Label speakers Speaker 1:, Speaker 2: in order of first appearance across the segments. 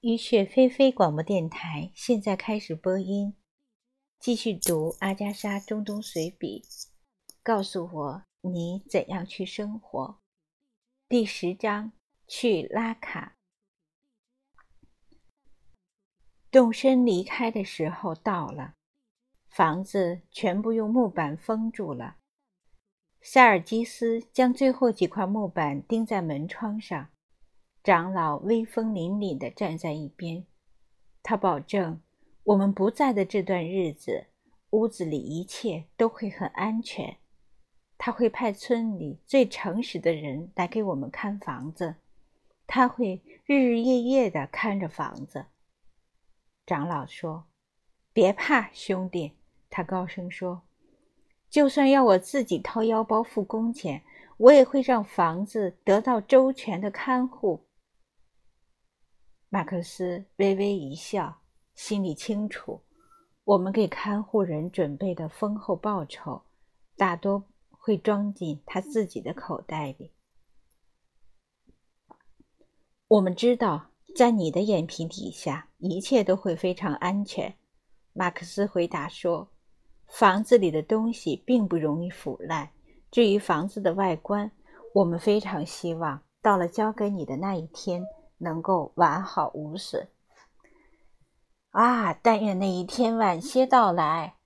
Speaker 1: 雨雪霏霏广播电台现在开始播音，继续读阿加莎中东随笔。告诉我你怎样去生活。第十章，去拉卡。动身离开的时候到了，房子全部用木板封住了。塞尔基斯将最后几块木板钉在门窗上。长老威风凛凛地站在一边，他保证，我们不在的这段日子，屋子里一切都会很安全。他会派村里最诚实的人来给我们看房子，他会日日夜夜地看着房子。长老说：“别怕，兄弟。”他高声说：“就算要我自己掏腰包付工钱，我也会让房子得到周全的看护。”马克思微微一笑，心里清楚，我们给看护人准备的丰厚报酬，大多会装进他自己的口袋里。我们知道，在你的眼皮底下，一切都会非常安全。马克思回答说：“房子里的东西并不容易腐烂。至于房子的外观，我们非常希望到了交给你的那一天。”能够完好无损啊！但愿那一天晚些到来。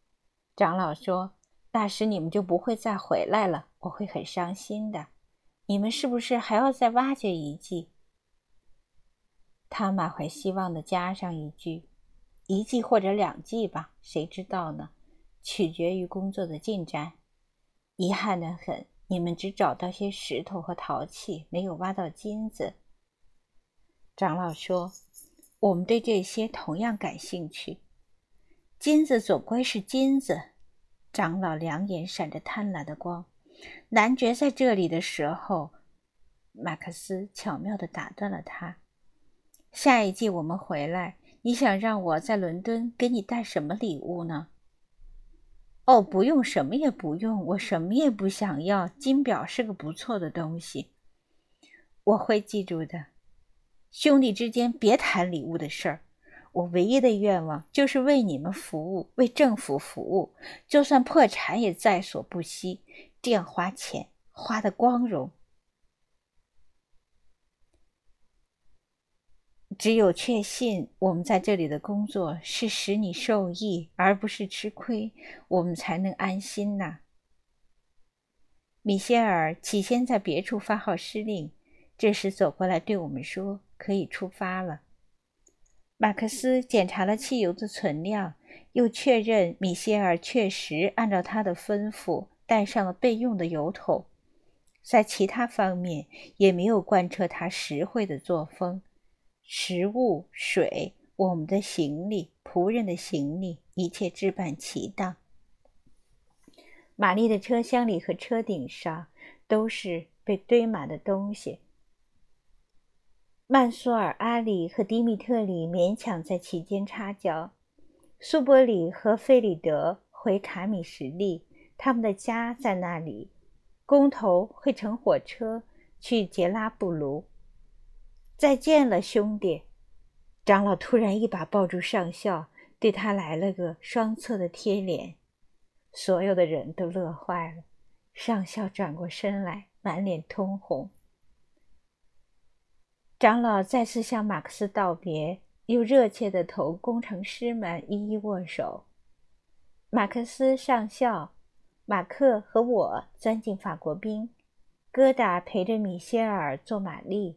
Speaker 1: 长老说：“那时你们就不会再回来了，我会很伤心的。你们是不是还要再挖掘一季？”他满怀希望的加上一句：“一季或者两季吧，谁知道呢？取决于工作的进展。遗憾的很，你们只找到些石头和陶器，没有挖到金子。”长老说：“我们对这些同样感兴趣。金子总归是金子。”长老两眼闪着贪婪的光。男爵在这里的时候，马克思巧妙地打断了他：“下一季我们回来，你想让我在伦敦给你带什么礼物呢？”“哦，不用，什么也不用，我什么也不想要。金表是个不错的东西，我会记住的。”兄弟之间别谈礼物的事儿。我唯一的愿望就是为你们服务，为政府服务，就算破产也在所不惜。这样花钱花的光荣。只有确信我们在这里的工作是使你受益，而不是吃亏，我们才能安心呐。米歇尔起先在别处发号施令，这时走过来对我们说。可以出发了。马克思检查了汽油的存量，又确认米歇尔确实按照他的吩咐带上了备用的油桶，在其他方面也没有贯彻他实惠的作风。食物、水、我们的行李、仆人的行李，一切置办齐当。玛丽的车厢里和车顶上都是被堆满的东西。曼苏尔、阿里和迪米特里勉强在其间插脚。苏伯里和费里德回卡米什利，他们的家在那里。工头会乘火车去杰拉布卢。再见了，兄弟！长老突然一把抱住上校，对他来了个双侧的贴脸。所有的人都乐坏了。上校转过身来，满脸通红。长老再次向马克思道别，又热切地同工程师们一一握手。马克思上校、马克和我钻进法国兵，疙瘩陪着米歇尔坐马力，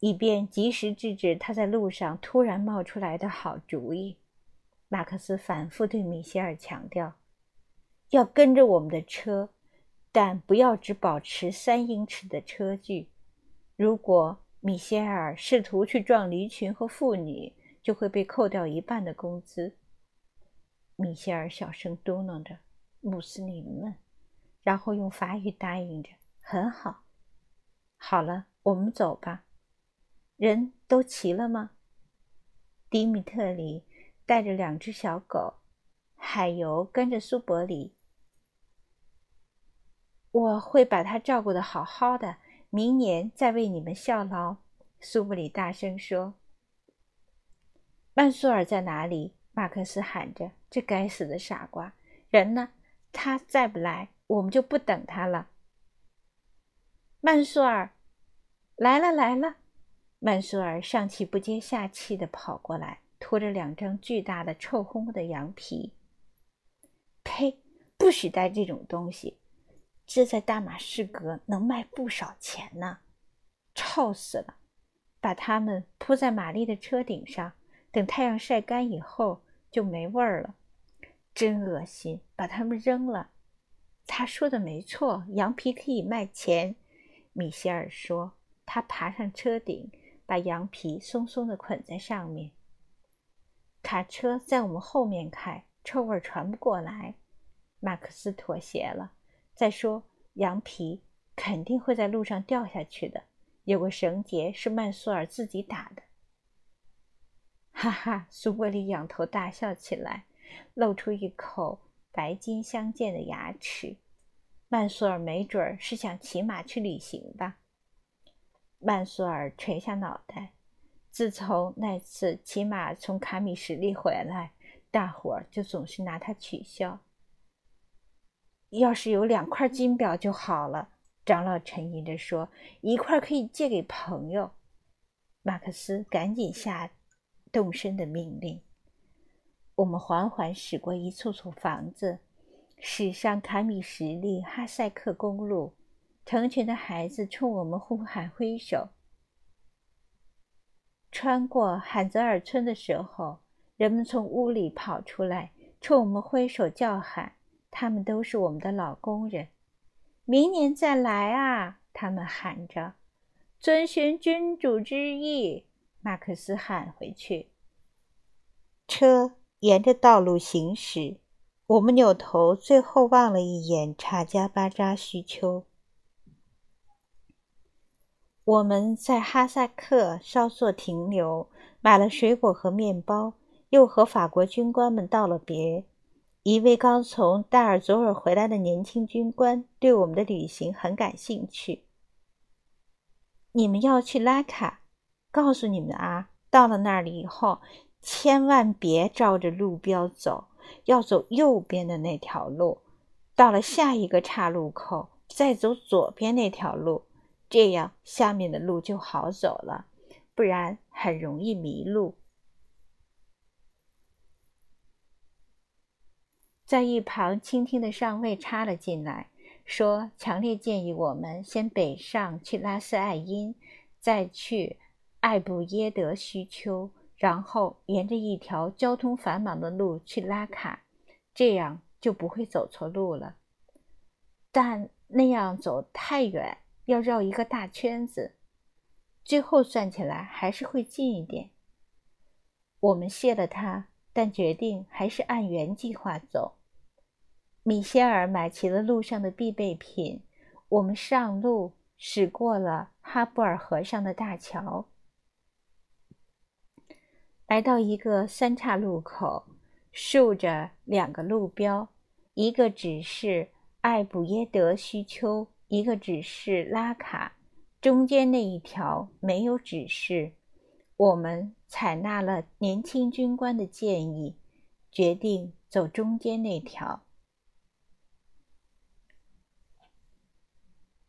Speaker 1: 以便及时制止他在路上突然冒出来的好主意。马克思反复对米歇尔强调，要跟着我们的车，但不要只保持三英尺的车距。如果米歇尔试图去撞驴群和妇女，就会被扣掉一半的工资。米歇尔小声嘟囔着：“穆斯林们。”然后用法语答应着：“很好，好了，我们走吧。”人都齐了吗？迪米特里带着两只小狗，海尤跟着苏伯里。我会把他照顾的好好的。明年再为你们效劳，苏布里大声说。曼苏尔在哪里？马克思喊着：“这该死的傻瓜！人呢？他再不来，我们就不等他了。”曼苏尔，来了来了！曼苏尔上气不接下气地跑过来，拖着两张巨大的、臭烘烘的羊皮。呸！不许带这种东西，这在大马士革能卖不少钱呢。臭死了！把它们铺在玛丽的车顶上。等太阳晒干以后就没味儿了，真恶心！把它们扔了。他说的没错，羊皮可以卖钱。米歇尔说。他爬上车顶，把羊皮松松的捆在上面。卡车在我们后面开，臭味传不过来。马克思妥协了。再说，羊皮肯定会在路上掉下去的。有个绳结是曼苏尔自己打的。哈哈，苏波利仰头大笑起来，露出一口白金相间的牙齿。曼苏尔没准儿是想骑马去旅行吧？曼苏尔垂下脑袋。自从那次骑马从卡米什利回来，大伙儿就总是拿他取笑。要是有两块金表就好了，长老沉吟着说：“一块可以借给朋友。”马克思赶紧下。动身的命令。我们缓缓驶过一簇簇房子，驶上卡米什利哈塞克公路。成群的孩子冲我们呼喊挥手。穿过罕泽尔村的时候，人们从屋里跑出来，冲我们挥手叫喊。他们都是我们的老工人。明年再来啊！他们喊着，遵循君主之意。马克思喊回去。车沿着道路行驶，我们扭头，最后望了一眼查加巴扎须丘。我们在哈萨克稍作停留，买了水果和面包，又和法国军官们道了别。一位刚从戴尔佐尔回来的年轻军官对我们的旅行很感兴趣。你们要去拉卡？告诉你们啊，到了那里以后，千万别照着路标走，要走右边的那条路。到了下一个岔路口，再走左边那条路，这样下面的路就好走了，不然很容易迷路。在一旁倾听的上尉插了进来，说：“强烈建议我们先北上去拉斯艾因，再去。”艾布耶德须丘，然后沿着一条交通繁忙的路去拉卡，这样就不会走错路了。但那样走太远，要绕一个大圈子，最后算起来还是会近一点。我们谢了他，但决定还是按原计划走。米歇尔买齐了路上的必备品，我们上路，驶过了哈布尔河上的大桥。来到一个三岔路口，竖着两个路标，一个指示艾布耶德须丘，一个指示拉卡。中间那一条没有指示。我们采纳了年轻军官的建议，决定走中间那条。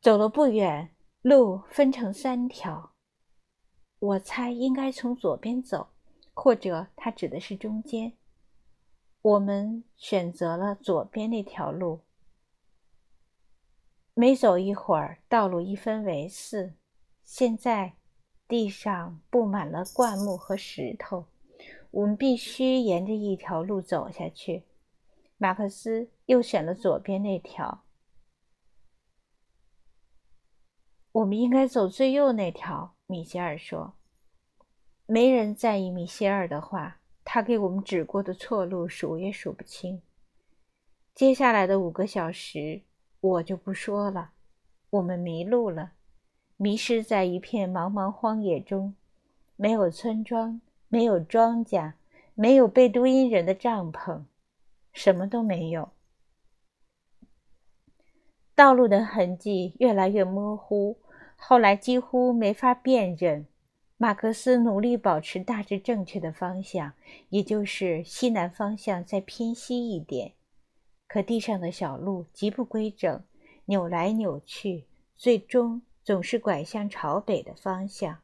Speaker 1: 走了不远，路分成三条，我猜应该从左边走。或者他指的是中间。我们选择了左边那条路。没走一会儿，道路一分为四。现在地上布满了灌木和石头，我们必须沿着一条路走下去。马克思又选了左边那条。我们应该走最右那条，米歇尔说。没人在意米歇尔的话，他给我们指过的错路数也数不清。接下来的五个小时，我就不说了。我们迷路了，迷失在一片茫茫荒野中，没有村庄，没有庄稼，没有贝都因人的帐篷，什么都没有。道路的痕迹越来越模糊，后来几乎没法辨认。马克思努力保持大致正确的方向，也就是西南方向再偏西一点。可地上的小路极不规整，扭来扭去，最终总是拐向朝北的方向。